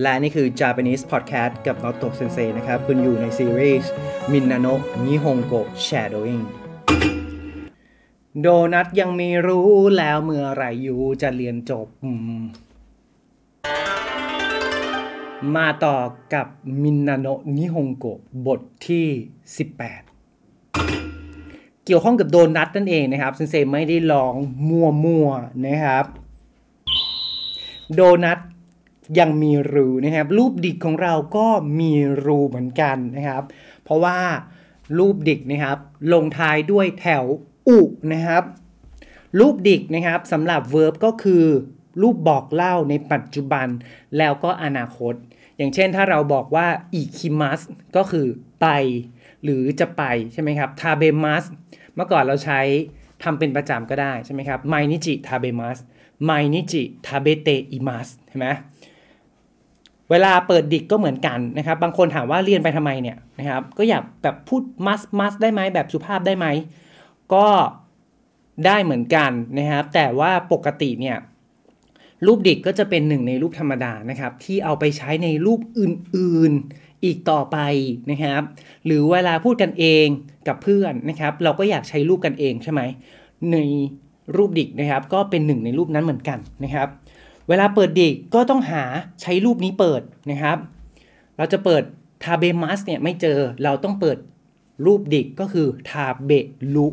และนี่คือ Japanese Podcast กับ n o t o Sensei นะครับ คุณอยู่ในซีรีส์มินนาโนะนิฮงโก Shadowing โดนัทยังไม่รู้แล้วเมื่อไหรอยู่จะเรียนจบ มาต่อกับมินนาโนะนิฮงโกะบทที่ 18 เกี่ยวข้องกับโดนัทนั่นเองนะครับเซนเซไม่ได้ลองมั่วนะครับ โดนัท ยังมีรูนะครับ รูปดิกของเราก็มีรูเหมือนกันนะครับ เพราะว่ารูปดิกนะครับ ลงท้ายด้วยแถวอุนะครับ รูปดิกนะครับสำหรับ verb ก็คือรูปบอกเล่าในปัจจุบันแล้วก็อนาคต อย่างเช่นถ้าเราบอกว่าอิคิมัสก็คือไป หรือจะไปใช่ไหมครับทาเบมัสเมื่อก่อนเราใช้ทำเป็นประจำก็ได้ใช่ไหมครับไมนิจิทาเบมัสไมนิจิทาเบเตอิมัสใช่ไหม เวลาเปิดดิกก็เหมือนกันนะครับ บางคนถามว่าเรียนไปทำไมเนี่ยนะครับก็อยากแบบพูดมัสมัสได้ไหมแบบสุภาพได้ไหม ก็ได้เหมือนกันนะครับ แต่ว่าปกติเนี่ยรูปดิกก็จะเป็นหนึ่งในรูปธรรมดานะครับ ที่เอาไปใช้ในรูปอื่นๆอีกต่อไปนะครับ หรือเวลาพูดกันเองกับเพื่อนนะครับ เราก็อยากใช้รูปกันเองใช่ไหมในรูปดิกนะครับ ก็เป็นหนึ่งในรูปนั้นเหมือนกันนะครับ เวลาเปิดดิกก็ต้องหาใช้รูปนี้เปิดนะครับ เราจะเปิดทาเบมัสเนี่ยไม่เจอเราต้องเปิดรูปดิกก็คือทาเบลุ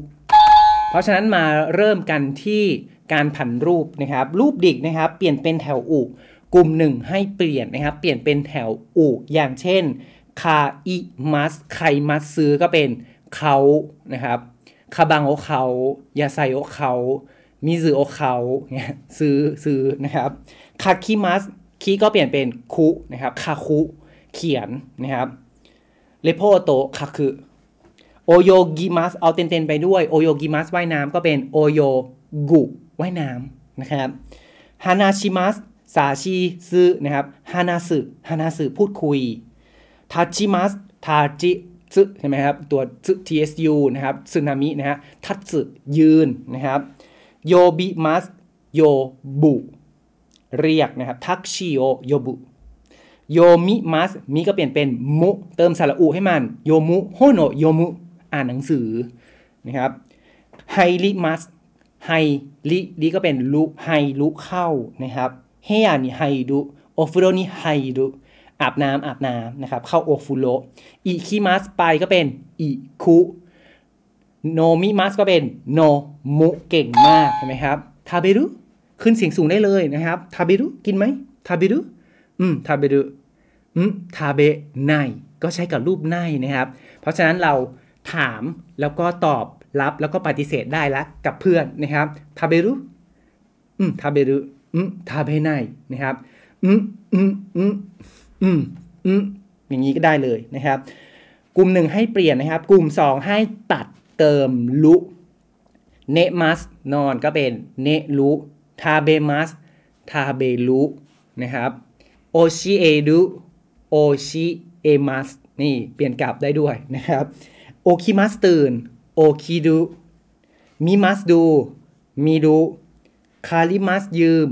เพราะฉะนั้นมาเริ่มกันที่การผันรูปนะครับ รูปดิกนะครับ เปลี่ยนเป็นแถวอุกลุ่มหนึ่งให้เปลี่ยนนะครับ เปลี่ยนเป็นแถวอุอย่างเช่นคาอิมัสไคมัสซื้อก็เป็นเขานะครับคาบังโอเขายาไซโอเขา มิซึโอเขาเนี่ยซื้อซื้อนะครับคาคิมัสคีก็เปลี่ยนเป็นคุนะครับคาคุเขียนนะครับเลโพโตคาคือโอโยกิมัสเอาเต็นๆไปด้วยโอโยกิมัสว่ายน้ำก็เป็นโอโยぐ ว่ายน้ำนะครับ話します さしす นะครับฮานาสึฮานาสึพูดคุย立ちます たちつ ใช่ไหมครับตัวซึ tsu นะครับสึนามินะฮะ立つ ยืนนะครับ 呼びます 呼ぶ เรียกนะครับタクシーを呼ぶ 読みます み ก็เปลี่ยนเป็น む เติมสระอุให้มัน 読む 本を読むอ่านหนังสือนะครับ入ります 入り り ก็เป็น る 入る เข้านะครับ部屋に入る お風呂に入る อาบน้ำอาบน้ำนะครับเข้า お風呂 行きます ไปก็เป็น 行く 飲みます ก็เป็น 飲む เก่งมากเห็นไหมครับ食べる ขึ้นเสียงสูงได้เลยนะครับ食べる กินไหม 食べる อืม 食べるอืมทาเบไนก็ใช้กับรูปไนนะครับ เพราะฉะนั้นเราถามแล้วก็ตอบรับแล้วก็ปฏิเสธได้ละกับเพื่อนนะครับทาเบรุอืมทาเบรุอืมทาเบไนนะครับอืมอืมอืมอืมอืมอย่างนี้ก็ได้เลยนะครับ กลุ่มหนึ่งให้เปลี่ยนนะครับ กลุ่มสองให้ตัด เติมลุเนมัสนอนก็เป็นเนลุทาเบมัสทาเบลุนะครับโอชิเอดุโอชิเอมัสนี่เปลี่ยนกลับได้ด้วยนะครับโอคิมัสตื่นโอคิดุมิมัสดูมีดูคาริมัสยืม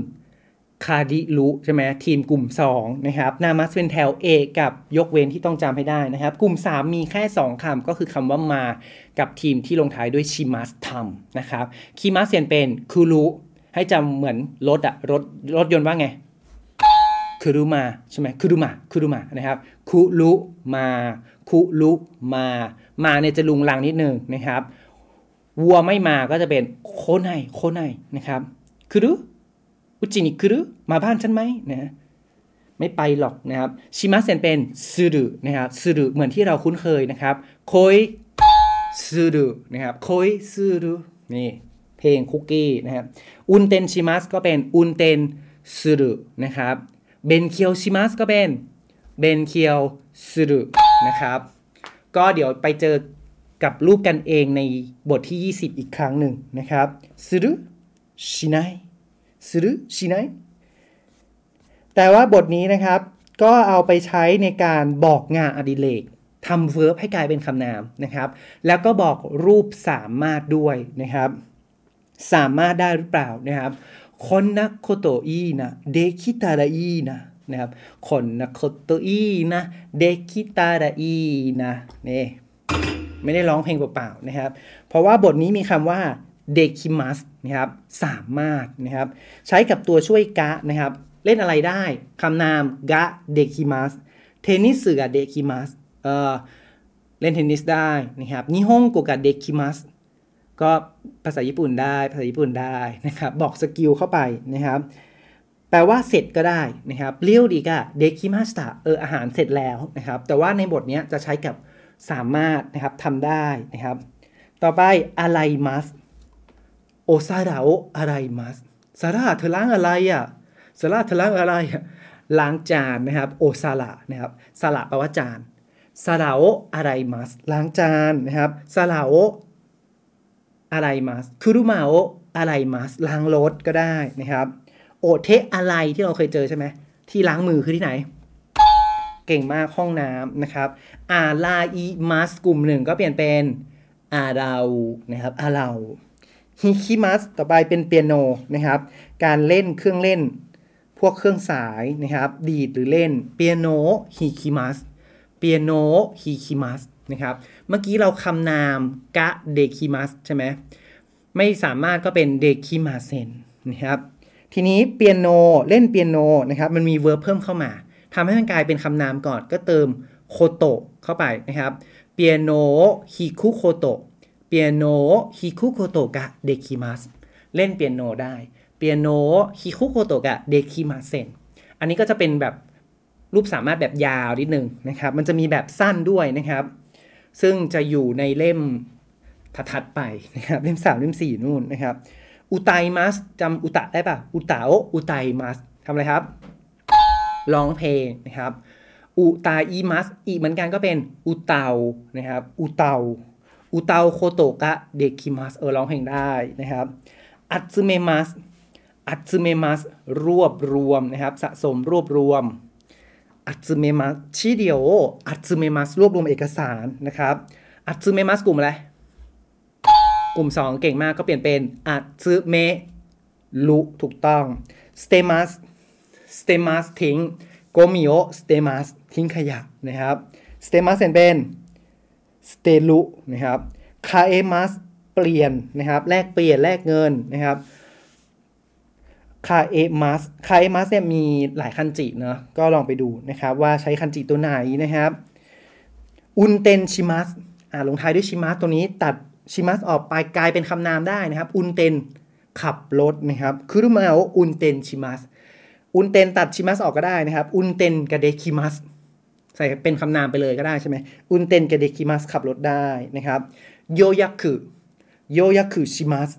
คาดิลุใช่ไหมทีมกลุ่ม 2 นะครับ นามัสเป็นแถว A กับยกเว้นที่ต้องจำให้ได้นะครับ กลุ่ม 3 มีแค่ 2คำก็คือคำว่ามา กับทีมที่ลงท้ายด้วยชิมัสทำนะครับคิมัสเปลี่ยนเป็นคุรุให้จำเหมือนรถอะรถรถยนต์ว่าไงคุรุมาใช่ไหมคุรุมาคุรุมานะครับคุรุมาคุรุมา มาเนี่ยจะลุงลังนิดนึงนะครับ วัวไม่มาก็จะเป็นโคไนโคไนนะครับคุรุ อุจินิคุรุมาบ้านฉันไหมนะไม่ไปหรอกนะครับชิมัสเซนเป็นซูรุนะครับซูรุเหมือนที่เราคุ้นเคยนะครับโคยซูรุนะครับโคยซูรุนี่เพลงคุกกี้นะครับอุนเตนชิมัสก็เป็นอุนเตนซูรุนะครับเบนเคียวชิมัสก็เป็นเบนเคียวซูรุนะครับก็เดี๋ยวไปเจอกับรูปกันเองในบทที่ 20 อีกครั้งหนึ่งนะครับซูรุชินาย するしないแต่ว่าบทนี้นะครับ ก็เอาไปใช้ในการบอกงานอดิเรกทำเวิร์บให้กลายเป็นคำนามนะครับ แล้วก็บอกรูปสามารถด้วยนะครับ สามารถได้หรือเปล่านะครับคนนักโคโตอีนะเดคิตาราอีนะ นะครับคนนะโคโตอีนะเดคิตาดาอีนะนี่ไม่ได้ร้องเพลงเปล่าๆนะครับ เพราะว่าบทนี้มีคำว่า เดคิมัสนะครับสามารถนะครับใช้กับตัวช่วย が นะครับ เล่นอะไรได้คำนาม ができます テニスができます เอ่อเล่นเทนนิสได้นะครับ日本語ができます ก็ภาษาญี่ปุ่นได้ภาษาญี่ปุ่นได้นะครับบอก skill เข้าไปนะครับแปลว่าเสร็จก็ได้นะครับ料理ができました เอออาหารเสร็จแล้วนะครับ แต่ว่าในบทนี้จะใช้กับสามารถนะครับทำได้นะครับ ต่อไปอะไรมัส โอซาดาโออะไรมัสซาร่าเธอล้างอะไรอะซาร่าเธอล้างอะไรอะล้างจานนะครับโอซาระนะครับซาระแปลว่าจานซาดาโออะไรมัสล้างจานนะครับซาลาโออะไรมัสคุรุมาโออะไรมัสล้างรถก็ได้นะครับโอเทอะไรที่เราเคยเจอใช่ไหมที่ล้างมือคือที่ไหน เก่งมากห้องน้ำนะครับอาลาอีมัสกลุ่มหนึ่งก็เปลี่ยนเป็นอาเรานะครับอาเรา ฮิคิมัสต่อไปเป็นเปียโนนะครับ การเล่นเครื่องเล่น พวกเครื่องสายนะครับ ดีดหรือเล่นเปียโนฮิคิมัสเปียโนฮิคิมัสนะครับ เมื่อกี้เราคำนามกะเดคิมัสใช่ไหมไม่สามารถก็เป็นเดคิมาเซนนะครับ ทีนี้เปียโนเล่นเปียโนนะครับ มันมี verb เพิ่มเข้ามาทำให้มันกลายเป็นคำนามก่อนก็เติม こと เข้าไปนะครับ ピアノを弾くこと ピアノを弾くことができます เล่นเปียโนได้ ピアノを弾くことができません อันนี้ก็จะเป็นแบบรูปสามารถแบบยาวนิดนึงนะครับ มันจะมีแบบสั้นด้วยนะครับ ซึ่งจะอยู่ในเล่มถัดๆไปนะครับ เล่มสามเล่มสี่นู่นนะครับ อุไตมัสจำอุตะได้ปะอุตะโออุไตมัสทำอะไรครับ ร้องเพลงนะครับ อุตาอีมัสอีเหมือนกันก็เป็นอุเตานะครับ อุเตา อุตาโคโตกะเดคิมัสเออร้องเพลงได้นะครับอัตซึเมมัสอัตซึเมมัสรวบรวมนะครับ สะสมรวบรวมอัตซึเมมัสชิเดียวอัตซึเมมัสรวบรวมเอกสารนะครับ集めます กลุ่มอะไร กลุ่ม 2 เก่งมากก็เปลี่ยนเป็น集める ถูกต้อง 捨てます 捨てます ทิ้ง ゴミを捨てます ทิ้งขยะนะครับ捨てます เป็น 捨てる นะครับ 換えます เปลี่ยนนะครับ แลกเปลี่ยนแลกเงินนะครับ換えます 換えます เนี่ยมีหลายคันจิเนาะก็ลองไปดูนะครับ ว่าใช้คันจิตัวไหนนะครับ อุนเตนชิมัสอ่าลงท้ายด้วยชิมัสตัวนี้ตัดชิมัสออกไปกลายเป็นคำนามได้นะครับ อุนเตนขับรถนะครับคือรู้ไหมว่าอุนเตนชิมัสอุนเตนตัดชิมัสออกก็ได้นะครับ อุนเตนกับเดคิมัส ใส่เป็นคำนามไปเลยก็ได้ใช่ไหมอุนเตนเกเดคิมัสขับรถได้นะครับโยยักคือโยยักคือชิมัส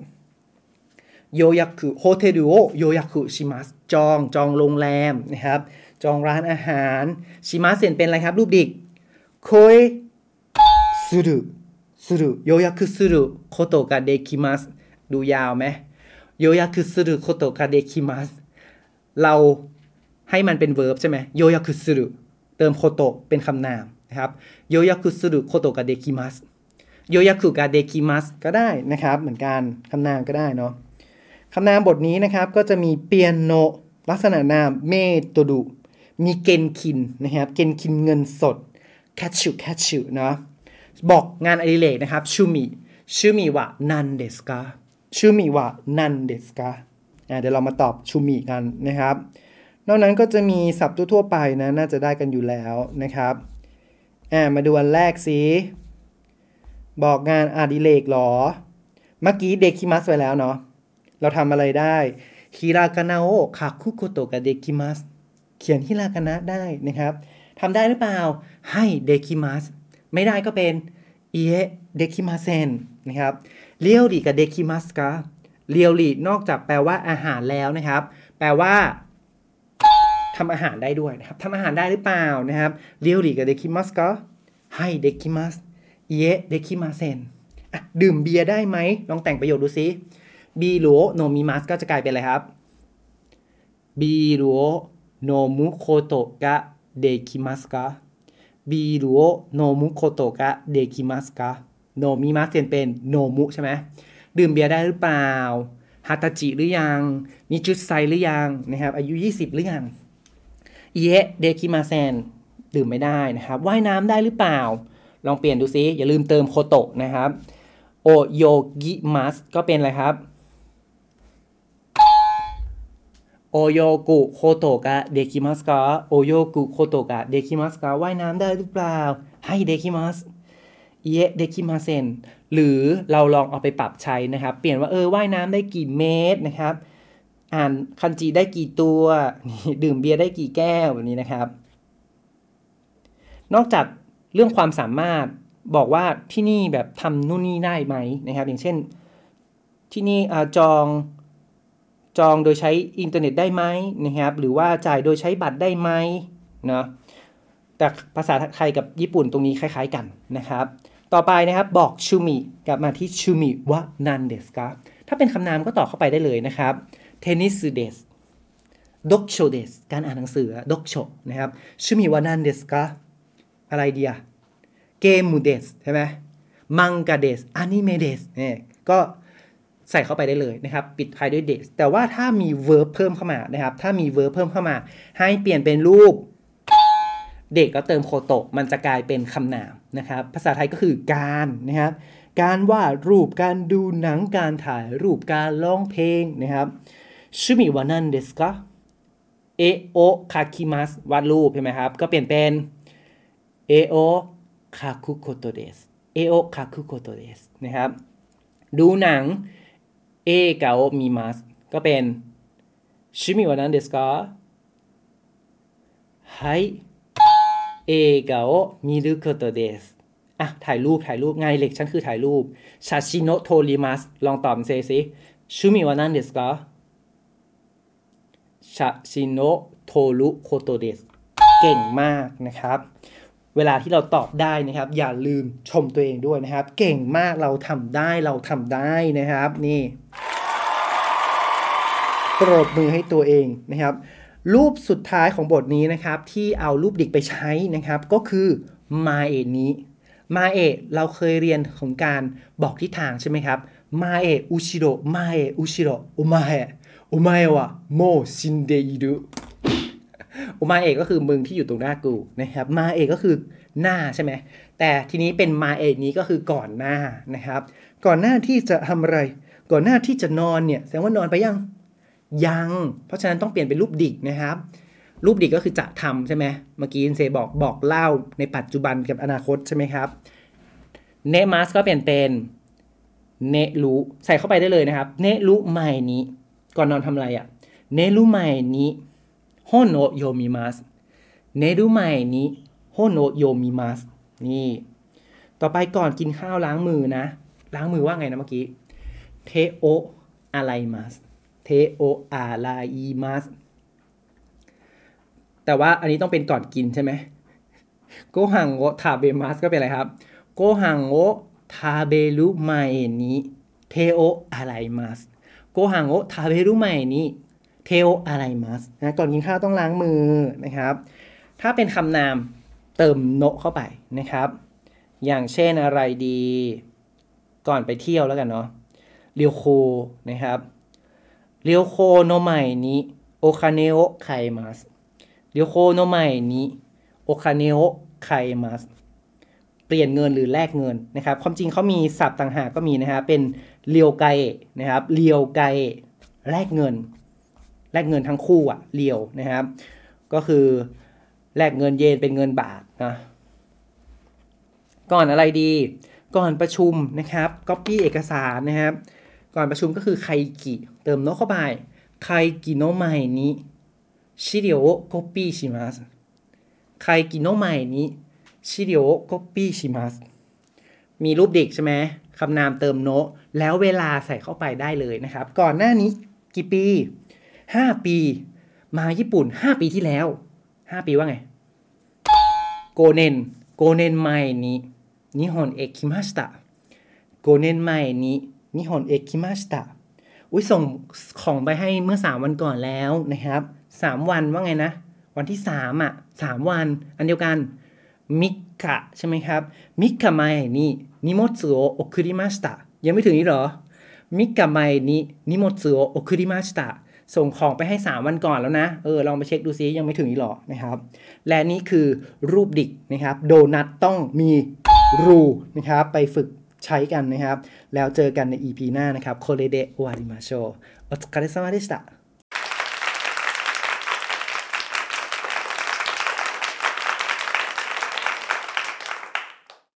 โยยักคือโฮเทลโอโยยักคือชิมัสจองจองโรงแรมนะครับ จองร้านอาหาร ชิมัสเซ็นเป็นอะไรครับ รูปดิกโคยสุรุสุรุโยยักคือสุรุโคโตกาเดคิมัสดูยาวไหมโยยักคือสุรุโคโตกาเดคิมัสเราให้มันเป็น verb ใช่ไหมโยยักคือสุรุ เติมโคโตะเป็นคำนามนะครับโยยาคุสุรุโคโตกาเดคิมัสโยยาคุกาเดคิมัสก็ได้นะครับ เหมือนกันคำนามก็ได้เนาะคำนามบทนี้นะครับก็จะมีピアノ ลักษณะนาม メートル มี 現金 นะครับ 現金 เงินสด cash cash เนาะบอกงานอดิเรกนะครับ趣味 趣味は何ですか 趣味は何ですか เดี๋ยวเรามาตอบ 趣味 กันนะครับ นอกนั้นก็จะมีศัพท์ทั่วไปนะ น่าจะได้กันอยู่แล้วนะครับอ่ามาดูอันแรกสิ บอกงานอดิเรกหรอ เมื่อกี้ できます ไปแล้วเนาะ เราทำอะไรได้ひらがなを書くことができます เขียนฮิรากานะได้นะครับทำได้หรือเปล่า はい、できます ไม่ได้ก็เป็น いいえ、できません นะครับ 料理ができますか 料理 นอกจากแปลว่าอาหารแล้วนะครับ แปลว่า ทำอาหารได้ด้วยนะครับทำอาหารได้หรือเปล่านะครับ料理ができます ก็ はい、できます いいえ、できません ดื่มเบียร์ได้ไหมลองแต่งประโยคดูซิビールを飲みます ก็จะกลายเป็นอะไรครับビールを飲むことができますか ビールを飲むことができますか 飲みます เปลี่ยนเป็น 飲む ใช่ไหมดื่มเบียร์ได้หรือเปล่าはたち หรือยัง にじゅっさい หรือยังนะครับ อายุ 20 หรือยัง เยเดคิมาเซนดื่มไม่ได้นะครับว่ายน้ำได้หรือเปล่า ลองเปลี่ยนดูซิ อย่าลืมเติมโคโตะนะครับโอโยกิมัสก็เป็นอะไรครับโอโยกุโคโตะกะเดคิมัสกะโอโยกุโคโตะกะเดคิมัสกะว่ายน้ำได้หรือเปล่า ให้เดคิมัสเยเดคิมาเซนหรือเราลองเอาไปปรับใช้นะครับ เปลี่ยนว่าเออว่ายน้ำได้กี่เมตรนะครับ อ่านคันจิได้กี่ตัวดื่มเบียร์ได้กี่แก้วแบบนี้นะครับ นอกจากเรื่องความสามารถบอกว่าที่นี่แบบทำนู่นนี่ได้ไหมนะครับ อย่างเช่นที่นี่จองจองโดยใช้อินเทอร์เน็ตได้ไหมนะครับ หรือว่าจ่ายโดยใช้บัตรได้ไหมเนาะแต่ภาษาไทยกับญี่ปุ่นตรงนี้คล้าย ๆกันนะครับ ต่อไปนะครับบอกชูมิกลับมาที่趣味は何ですか ถ้าเป็นคำนามก็ต่อเข้าไปได้เลยนะครับ เทนนิสเดสด็อกโชเดสการอ่านหนังสือด็อกโชนะครับชูมิวะนันเดสกาอะไรเดียเกมูเดสใช่ไหมมังกาเดสอนิเมเดสเนี่ยก็ใส่เข้าไปได้เลยนะครับ ปิดท้ายด้วย です แต่ว่าถ้ามี verb เพิ่มเข้ามานะครับ ถ้ามี verb เพิ่มเข้ามา ให้เปลี่ยนเป็นรูป dict ก็เติม こと มันจะกลายเป็นคำนามนะครับ ภาษาไทยก็คือการนะครับ การวาดรูปการดูหนังการถ่ายรูปการร้องเพลงนะครับ ชูมิวานันเดสกะเอโอคาคิมัสวาดรูปใช่ไหมครับ ก็เปลี่ยนเป็นเอโอคาคุโคโตเดสเอโอคาคุโคโตเดสนะครับ ดูหนังเอกาโอมีมัสก็เป็น趣味は何ですかはいเอกาโอมีることですอ่ะถ่ายรูปถ่ายรูปงานเล็กฉันคือถ่ายรูปชาชิโนโทริมัสลองตอบเซซิ趣味は何ですか ชาชิโนโทรุโคโตเดสเก่งมากนะครับ เวลาที่เราตอบได้นะครับ อย่าลืมชมตัวเองด้วยนะครับ เก่งมากเราทำได้เราทำได้นะครับ นี่ปรบมือให้ตัวเองนะครับ รูปสุดท้ายของบทนี้นะครับ ที่เอารูปดิกไปใช้นะครับ ก็คือมาเอนี้มาเอเราเคยเรียนของการบอกทิศทางใช่ไหมครับมาเออุชิโรมาเออุชิโรโอมาเอ โอมาเอวะโมชินเดอิรุโอมาเอก็คือมึงที่อยู่ตรงหน้ากูนะครับมาเอก็คือหน้าใช่ไหมแต่ทีนี้เป็นมาเอนี้ก็คือก่อนหน้านะครับ ก่อนหน้าที่จะทำอะไร ก่อนหน้าที่จะนอนเนี่ยแสดงว่านอนไปยังยัง เพราะฉะนั้นต้องเปลี่ยนเป็นรูปดิกนะครับ รูปดิกก็คือจะทำใช่ไหมเมื่อกี้เซบอกบอกเล่าในปัจจุบันกับอนาคตใช่ไหมครับเนมัสก็เปลี่ยนเป็นเนรุใส่เข้าไปได้เลยนะครับ เนรุใหม่นี้ ก่อนนอนทำอะไรอะ่ะเนรุใหม่นี้โฮโนโยมิมัสเนรุใหม่นี้โฮโนโยมิมัสนี่ ต่อไปก่อนกินข้าวล้างมือนะ ล้างมือว่าไงนะเมื่อกี้เทโออะไรมัสเทโออาลาอีมัสแต่ว่าอันนี้ต้องเป็นก่อนกินใช่ไหมโกหังโอทาเบมัสก็เป็นอะไรครับโกหังโอทาเบรุไมนี้เทโออะไรมัส โกหังโอทาเบรุไมนี้เทโออะไรมัสนะก่อนกินข้าวต้องล้างมือนะครับ ถ้าเป็นคำนามเติม の เข้าไปนะครับ อย่างเช่นอะไรดี ก่อนไปเที่ยวแล้วกันเนาะ旅行 นะครับ 旅行の前にお金を換えます 旅行の前にお金を換えます เปลี่ยนเงินหรือแลกเงินนะครับความจริงเขามีศัพท์ต่างหากก็มีนะครับเป็น両替 นะครับ 両替แลกเงิน แลกเงินทั้งคู่อะเรียวนะครับ ก็คือแลกเงินเยนเป็นเงินบาทนะก่อนอะไรดี ก่อนประชุมนะครับก๊อปปี้เอกสารนะครับ ก่อนประชุมก็คือ会議 เติม の เข้าไป 会議の前に資料コピーします 会議の前に 資料コピーします มีรูป dic ใช่ไหมคำนามเติมโนแล้วเวลาใส่เข้าไปได้เลยนะครับ ก่อนหน้านี้กี่ปี 5 ปี มาญี่ปุ่น 5 ปีที่แล้ว 5 ปีว่าไงโกเนนโกเนนไมนี้นิฮอนเอกคิมาสตะโกเนนไมนี้นิฮอนเอกคิมาสตะอุ้ยส่งของไปให้เมื่อ 3 วันก่อนแล้วนะครับ 3 วันว่าไงนะ วันที่ 3 อะ 3 วัน อันเดียวกัน 三日 ใช่ไหมครับ 三日前に荷物を送りました ยังไม่ถึงนี้หรอ 三日前に荷物を送りました ส่งของไปให้ 3 วันก่อนแล้วนะ เออ ลองไปเช็คดูซิยังไม่ถึงอีกหรอนะครับ และนี่คือรูป dic นะครับ โดนัทต้องมีรูนะครับ ไปฝึกใช้กันนะครับ แล้วเจอกันใน EP หน้านะครับこれで終わりましょう お疲れ様でした